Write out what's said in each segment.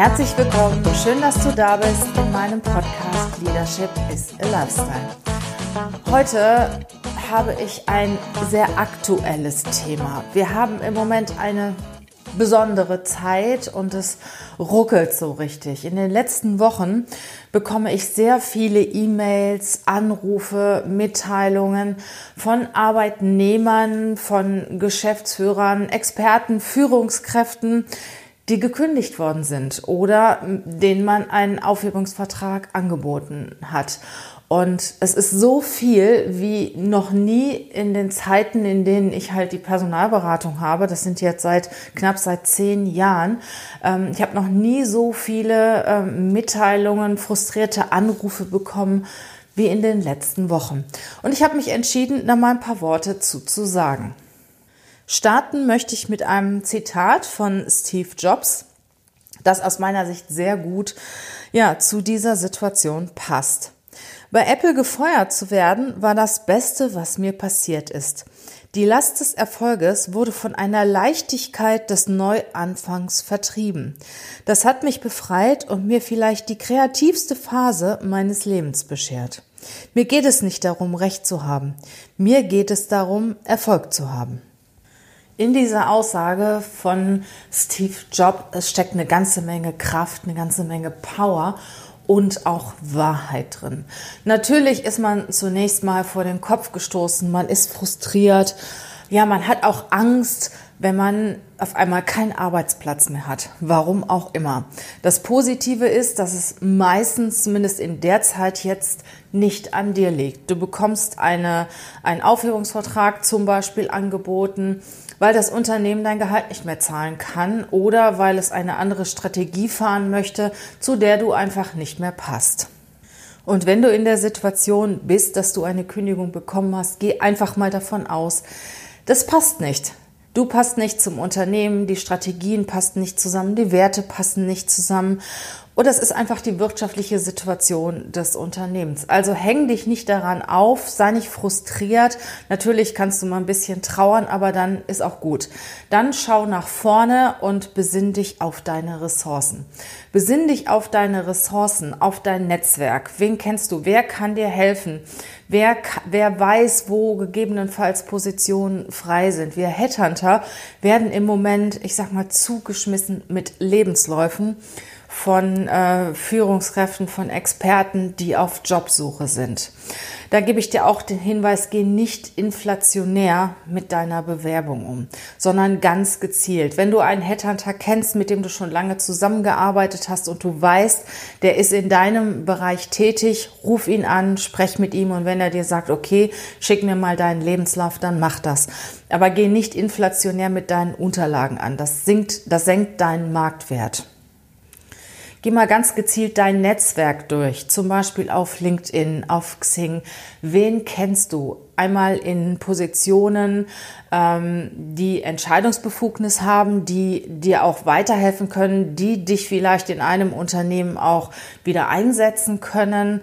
Herzlich willkommen, schön, dass du da bist in meinem Podcast Leadership is a Lifestyle. Heute habe ich ein sehr aktuelles Thema. Wir haben im Moment eine besondere Zeit und es ruckelt so richtig. In den letzten Wochen bekomme ich sehr viele E-Mails, Anrufe, Mitteilungen von Arbeitnehmern, von Geschäftsführern, Experten, Führungskräften, die gekündigt worden sind oder denen man einen Aufhebungsvertrag angeboten hat. Und es ist so viel wie noch nie in den Zeiten, in denen ich halt die Personalberatung habe. Das sind jetzt seit knapp seit zehn Jahren. Ähm, ich habe noch nie so viele ähm, Mitteilungen, frustrierte Anrufe bekommen wie in den letzten Wochen. Und ich habe mich entschieden, da mal ein paar Worte zu, zu sagen. Starten möchte ich mit einem Zitat von Steve Jobs, das aus meiner Sicht sehr gut ja, zu dieser Situation passt. Bei Apple gefeuert zu werden, war das Beste, was mir passiert ist. Die Last des Erfolges wurde von einer Leichtigkeit des Neuanfangs vertrieben. Das hat mich befreit und mir vielleicht die kreativste Phase meines Lebens beschert. Mir geht es nicht darum, Recht zu haben. Mir geht es darum, Erfolg zu haben. In dieser Aussage von Steve Jobs steckt eine ganze Menge Kraft, eine ganze Menge Power und auch Wahrheit drin. Natürlich ist man zunächst mal vor den Kopf gestoßen, man ist frustriert, ja, man hat auch Angst, wenn man auf einmal keinen Arbeitsplatz mehr hat. Warum auch immer. Das Positive ist, dass es meistens, zumindest in der Zeit jetzt, nicht an dir liegt. Du bekommst eine, einen Aufhebungsvertrag zum Beispiel angeboten weil das Unternehmen dein Gehalt nicht mehr zahlen kann oder weil es eine andere Strategie fahren möchte, zu der du einfach nicht mehr passt. Und wenn du in der Situation bist, dass du eine Kündigung bekommen hast, geh einfach mal davon aus, das passt nicht. Du passt nicht zum Unternehmen, die Strategien passen nicht zusammen, die Werte passen nicht zusammen oder es ist einfach die wirtschaftliche Situation des Unternehmens. Also häng dich nicht daran auf, sei nicht frustriert. Natürlich kannst du mal ein bisschen trauern, aber dann ist auch gut. Dann schau nach vorne und besinn dich auf deine Ressourcen. Besinn dich auf deine Ressourcen, auf dein Netzwerk. Wen kennst du? Wer kann dir helfen? Wer, wer weiß, wo gegebenenfalls Positionen frei sind? Wir Headhunter werden im Moment, ich sag mal, zugeschmissen mit Lebensläufen von äh, Führungskräften, von Experten, die auf Jobsuche sind. Da gebe ich dir auch den Hinweis, geh nicht inflationär mit deiner Bewerbung um, sondern ganz gezielt. Wenn du einen Headhunter kennst, mit dem du schon lange zusammengearbeitet hast und du weißt, der ist in deinem Bereich tätig, ruf ihn an, sprech mit ihm und wenn er dir sagt, okay, schick mir mal deinen Lebenslauf, dann mach das. Aber geh nicht inflationär mit deinen Unterlagen an. Das sinkt, das senkt deinen Marktwert. Geh mal ganz gezielt dein Netzwerk durch, zum Beispiel auf LinkedIn, auf Xing. Wen kennst du? Einmal in Positionen, ähm, die Entscheidungsbefugnis haben, die dir auch weiterhelfen können, die dich vielleicht in einem Unternehmen auch wieder einsetzen können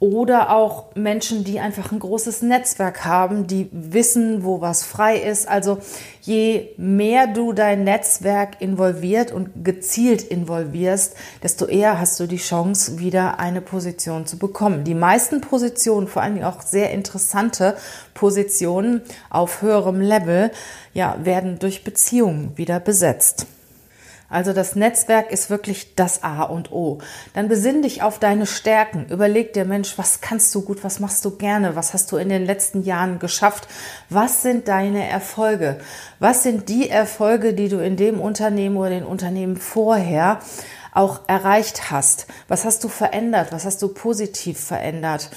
oder auch Menschen, die einfach ein großes Netzwerk haben, die wissen, wo was frei ist. Also je mehr du dein Netzwerk involviert und gezielt involvierst, desto eher hast du die Chance, wieder eine Position zu bekommen. Die meisten Positionen, vor allen Dingen auch sehr interessante Positionen auf höherem Level, ja, werden durch Beziehungen wieder besetzt. Also das Netzwerk ist wirklich das A und O. Dann besinn dich auf deine Stärken. Überleg dir, Mensch, was kannst du gut, was machst du gerne, was hast du in den letzten Jahren geschafft? Was sind deine Erfolge? Was sind die Erfolge, die du in dem Unternehmen oder den Unternehmen vorher auch erreicht hast? Was hast du verändert? Was hast du positiv verändert?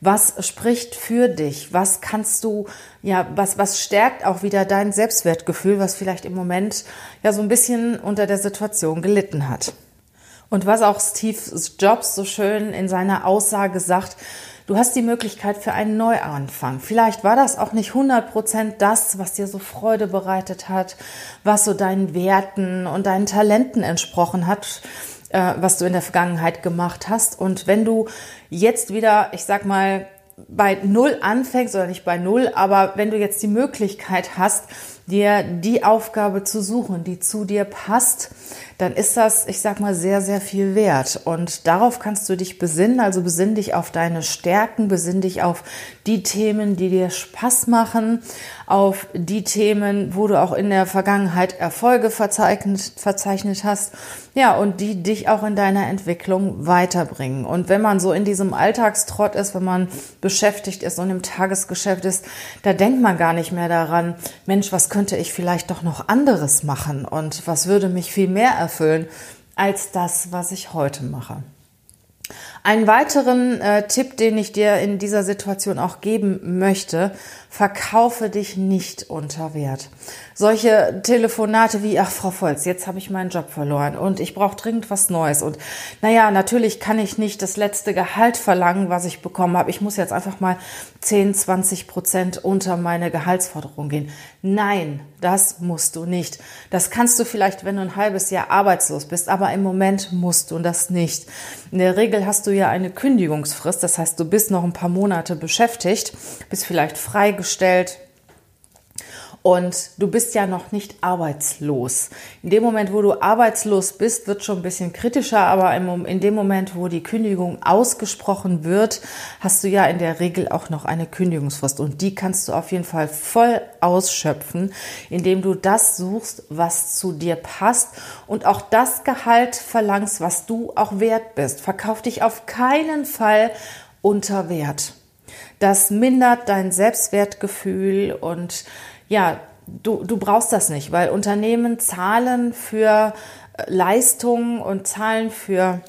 Was spricht für dich? Was kannst du, ja, was, was stärkt auch wieder dein Selbstwertgefühl, was vielleicht im Moment ja so ein bisschen unter der Situation gelitten hat? Und was auch Steve Jobs so schön in seiner Aussage sagt, du hast die Möglichkeit für einen Neuanfang. Vielleicht war das auch nicht 100 Prozent das, was dir so Freude bereitet hat, was so deinen Werten und deinen Talenten entsprochen hat, äh, was du in der Vergangenheit gemacht hast. Und wenn du jetzt wieder, ich sag mal, bei Null anfängst oder nicht bei Null, aber wenn du jetzt die Möglichkeit hast, dir die Aufgabe zu suchen, die zu dir passt, dann ist das, ich sag mal, sehr, sehr viel wert. Und darauf kannst du dich besinnen. Also besinn dich auf deine Stärken, besinn dich auf die Themen, die dir Spaß machen, auf die Themen, wo du auch in der Vergangenheit Erfolge verzeichnet, verzeichnet hast. Ja, und die dich auch in deiner Entwicklung weiterbringen. Und wenn man so in diesem Alltagstrott ist, wenn man beschäftigt ist und im Tagesgeschäft ist, da denkt man gar nicht mehr daran, Mensch, was könnte ich vielleicht doch noch anderes machen und was würde mich viel mehr erfüllen als das, was ich heute mache. Einen weiteren äh, Tipp, den ich dir in dieser Situation auch geben möchte, verkaufe dich nicht unter Wert. Solche Telefonate wie, ach Frau Volz, jetzt habe ich meinen Job verloren und ich brauche dringend was Neues. Und naja, natürlich kann ich nicht das letzte Gehalt verlangen, was ich bekommen habe. Ich muss jetzt einfach mal 10, 20 Prozent unter meine Gehaltsforderung gehen. Nein, das musst du nicht. Das kannst du vielleicht, wenn du ein halbes Jahr arbeitslos bist, aber im Moment musst du das nicht. In der Regel hast du ja eine Kündigungsfrist, das heißt, du bist noch ein paar Monate beschäftigt, bist vielleicht freigestellt, und du bist ja noch nicht arbeitslos. In dem Moment, wo du arbeitslos bist, wird schon ein bisschen kritischer, aber in dem Moment, wo die Kündigung ausgesprochen wird, hast du ja in der Regel auch noch eine Kündigungsfrist. Und die kannst du auf jeden Fall voll ausschöpfen, indem du das suchst, was zu dir passt und auch das Gehalt verlangst, was du auch wert bist. Verkauf dich auf keinen Fall unter Wert. Das mindert dein Selbstwertgefühl und ja, du, du brauchst das nicht, weil Unternehmen zahlen für äh, Leistungen und zahlen für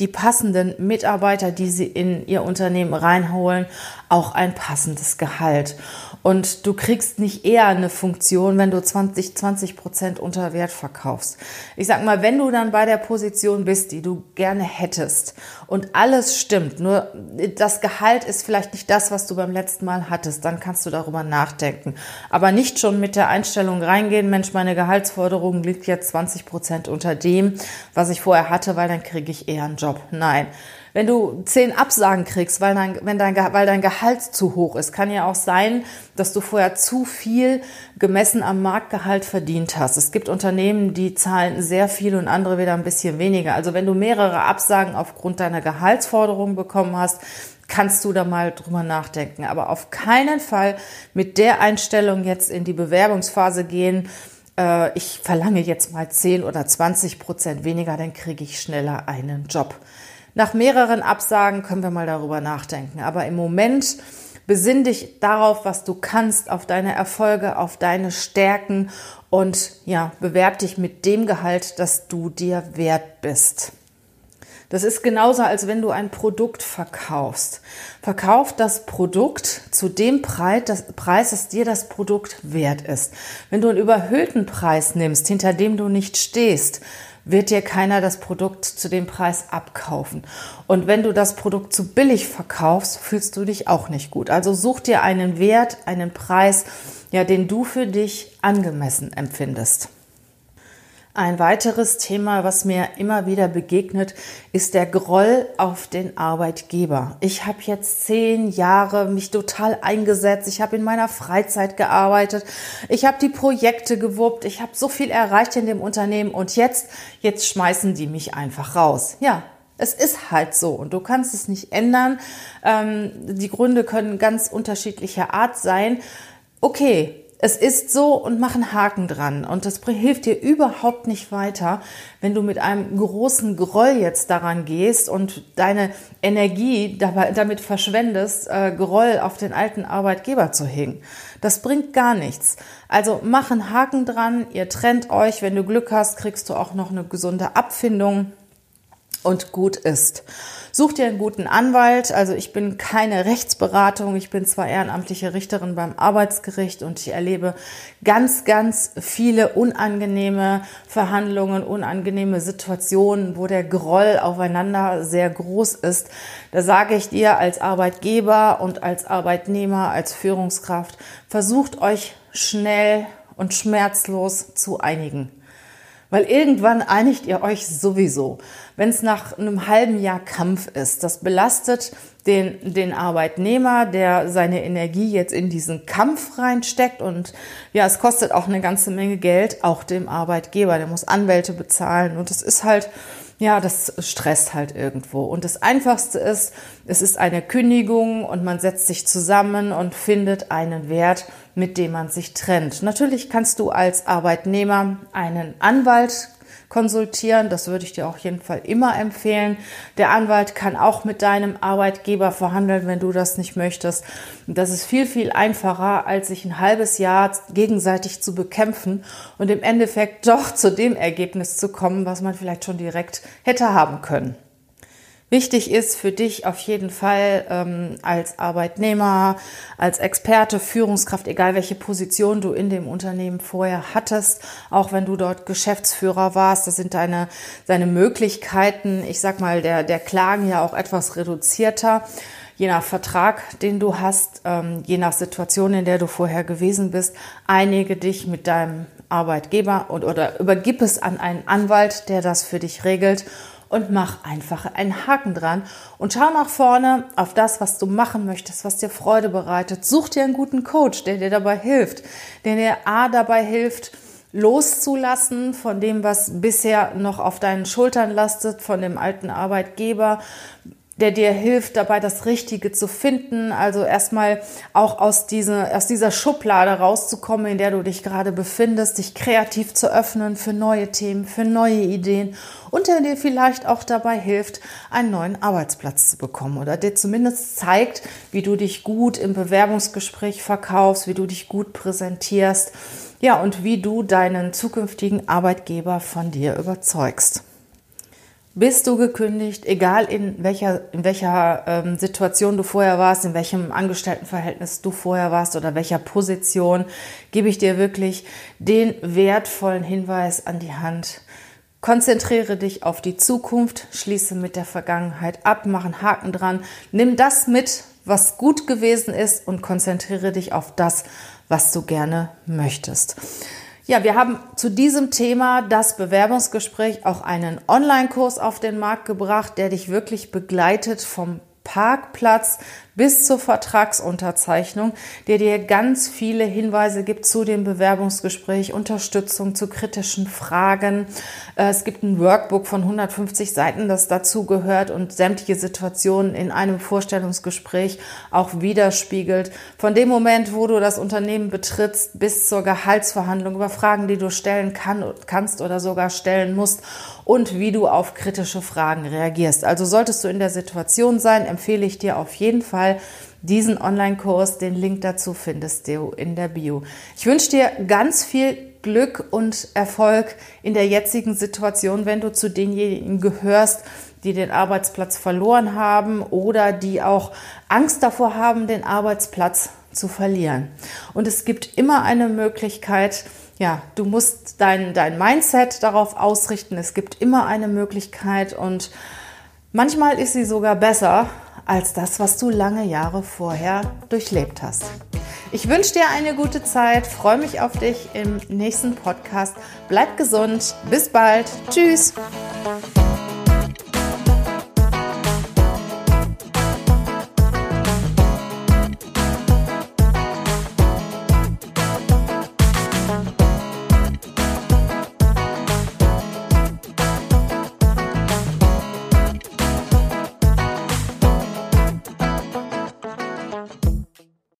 die passenden Mitarbeiter, die sie in ihr Unternehmen reinholen, auch ein passendes Gehalt. Und du kriegst nicht eher eine Funktion, wenn du 20, 20 Prozent unter Wert verkaufst. Ich sag mal, wenn du dann bei der Position bist, die du gerne hättest und alles stimmt, nur das Gehalt ist vielleicht nicht das, was du beim letzten Mal hattest, dann kannst du darüber nachdenken. Aber nicht schon mit der Einstellung reingehen, Mensch, meine Gehaltsforderung liegt jetzt 20 Prozent unter dem, was ich vorher hatte, weil dann kriege ich eher einen Job. Nein. Wenn du zehn Absagen kriegst, weil dein, wenn dein, weil dein Gehalt zu hoch ist, kann ja auch sein, dass du vorher zu viel gemessen am Marktgehalt verdient hast. Es gibt Unternehmen, die zahlen sehr viel und andere wieder ein bisschen weniger. Also wenn du mehrere Absagen aufgrund deiner Gehaltsforderung bekommen hast, kannst du da mal drüber nachdenken. Aber auf keinen Fall mit der Einstellung jetzt in die Bewerbungsphase gehen, äh, ich verlange jetzt mal 10 oder 20 Prozent weniger, dann kriege ich schneller einen Job. Nach mehreren Absagen können wir mal darüber nachdenken. Aber im Moment besinn dich darauf, was du kannst, auf deine Erfolge, auf deine Stärken und ja, bewerb dich mit dem Gehalt, das du dir wert bist. Das ist genauso, als wenn du ein Produkt verkaufst. Verkauf das Produkt zu dem Preis, das dir das Produkt wert ist. Wenn du einen überhöhten Preis nimmst, hinter dem du nicht stehst, wird dir keiner das Produkt zu dem Preis abkaufen. Und wenn du das Produkt zu billig verkaufst, fühlst du dich auch nicht gut. Also such dir einen Wert, einen Preis, ja, den du für dich angemessen empfindest. Ein weiteres Thema, was mir immer wieder begegnet, ist der Groll auf den Arbeitgeber. Ich habe jetzt zehn Jahre mich total eingesetzt. Ich habe in meiner Freizeit gearbeitet. Ich habe die Projekte gewuppt. Ich habe so viel erreicht in dem Unternehmen und jetzt, jetzt schmeißen die mich einfach raus. Ja, es ist halt so und du kannst es nicht ändern. Ähm, die Gründe können ganz unterschiedlicher Art sein. Okay, es ist so und mach einen Haken dran. Und das hilft dir überhaupt nicht weiter, wenn du mit einem großen Groll jetzt daran gehst und deine Energie dabei, damit verschwendest, äh, Groll auf den alten Arbeitgeber zu hängen. Das bringt gar nichts. Also mach einen Haken dran, ihr trennt euch. Wenn du Glück hast, kriegst du auch noch eine gesunde Abfindung. Und gut ist. Such dir einen guten Anwalt. Also ich bin keine Rechtsberatung. Ich bin zwar ehrenamtliche Richterin beim Arbeitsgericht und ich erlebe ganz, ganz viele unangenehme Verhandlungen, unangenehme Situationen, wo der Groll aufeinander sehr groß ist. Da sage ich dir als Arbeitgeber und als Arbeitnehmer, als Führungskraft, versucht euch schnell und schmerzlos zu einigen. Weil irgendwann einigt ihr euch sowieso. Wenn es nach einem halben Jahr Kampf ist, das belastet den, den Arbeitnehmer, der seine Energie jetzt in diesen Kampf reinsteckt und ja, es kostet auch eine ganze Menge Geld, auch dem Arbeitgeber, der muss Anwälte bezahlen und es ist halt, ja, das stresst halt irgendwo. Und das Einfachste ist, es ist eine Kündigung und man setzt sich zusammen und findet einen Wert, mit dem man sich trennt. Natürlich kannst du als Arbeitnehmer einen Anwalt konsultieren. Das würde ich dir auf jeden Fall immer empfehlen. Der Anwalt kann auch mit deinem Arbeitgeber verhandeln, wenn du das nicht möchtest. Das ist viel, viel einfacher, als sich ein halbes Jahr gegenseitig zu bekämpfen und im Endeffekt doch zu dem Ergebnis zu kommen, was man vielleicht schon direkt hätte haben können. Wichtig ist für dich auf jeden Fall ähm, als Arbeitnehmer, als Experte, Führungskraft, egal welche Position du in dem Unternehmen vorher hattest, auch wenn du dort Geschäftsführer warst, das sind deine, deine Möglichkeiten, ich sag mal, der, der Klagen ja auch etwas reduzierter. Je nach Vertrag, den du hast, ähm, je nach Situation, in der du vorher gewesen bist, einige dich mit deinem Arbeitgeber und, oder übergib es an einen Anwalt, der das für dich regelt und mach einfach einen Haken dran und schau nach vorne auf das, was du machen möchtest, was dir Freude bereitet. Such dir einen guten Coach, der dir dabei hilft, der dir A dabei hilft, loszulassen von dem, was bisher noch auf deinen Schultern lastet, von dem alten Arbeitgeber, der dir hilft, dabei das Richtige zu finden. Also erstmal auch aus, diese, aus dieser Schublade rauszukommen, in der du dich gerade befindest, dich kreativ zu öffnen für neue Themen, für neue Ideen und der dir vielleicht auch dabei hilft, einen neuen Arbeitsplatz zu bekommen oder dir zumindest zeigt, wie du dich gut im Bewerbungsgespräch verkaufst, wie du dich gut präsentierst, ja, und wie du deinen zukünftigen Arbeitgeber von dir überzeugst. Bist du gekündigt, egal in welcher, in welcher ähm, Situation du vorher warst, in welchem Angestelltenverhältnis du vorher warst oder welcher Position, gebe ich dir wirklich den wertvollen Hinweis an die Hand. Konzentriere dich auf die Zukunft, schließe mit der Vergangenheit ab, mach einen Haken dran, nimm das mit, was gut gewesen ist und konzentriere dich auf das, was du gerne möchtest. Ja, wir haben zu diesem Thema das Bewerbungsgespräch auch einen Online-Kurs auf den Markt gebracht, der dich wirklich begleitet vom Parkplatz bis zur Vertragsunterzeichnung, der dir ganz viele Hinweise gibt zu dem Bewerbungsgespräch, Unterstützung zu kritischen Fragen. Äh, es gibt ein Workbook von 150 Seiten, das dazu gehört und sämtliche Situationen in einem Vorstellungsgespräch auch widerspiegelt. Von dem Moment, wo du das Unternehmen betrittst, bis zur Gehaltsverhandlung über Fragen, die du stellen kann, kannst oder sogar stellen musst und wie du auf kritische Fragen reagierst. Also solltest du in der Situation sein, empfehle ich dir auf jeden Fall, Fall diesen Online-Kurs. Den Link dazu findest du in der Bio. Ich wünsche dir ganz viel Glück und Erfolg in der jetzigen Situation, wenn du zu denjenigen gehörst, die den Arbeitsplatz verloren haben oder die auch Angst davor haben, den Arbeitsplatz zu verlieren. Und es gibt immer eine Möglichkeit, ja, du musst dein, dein Mindset darauf ausrichten. Es gibt immer eine Möglichkeit und manchmal ist sie sogar besser, als das, was du lange Jahre vorher durchlebt hast. Ich wünsche dir eine gute Zeit, freue mich auf dich im nächsten Podcast. Bleib gesund, bis bald, tschüss.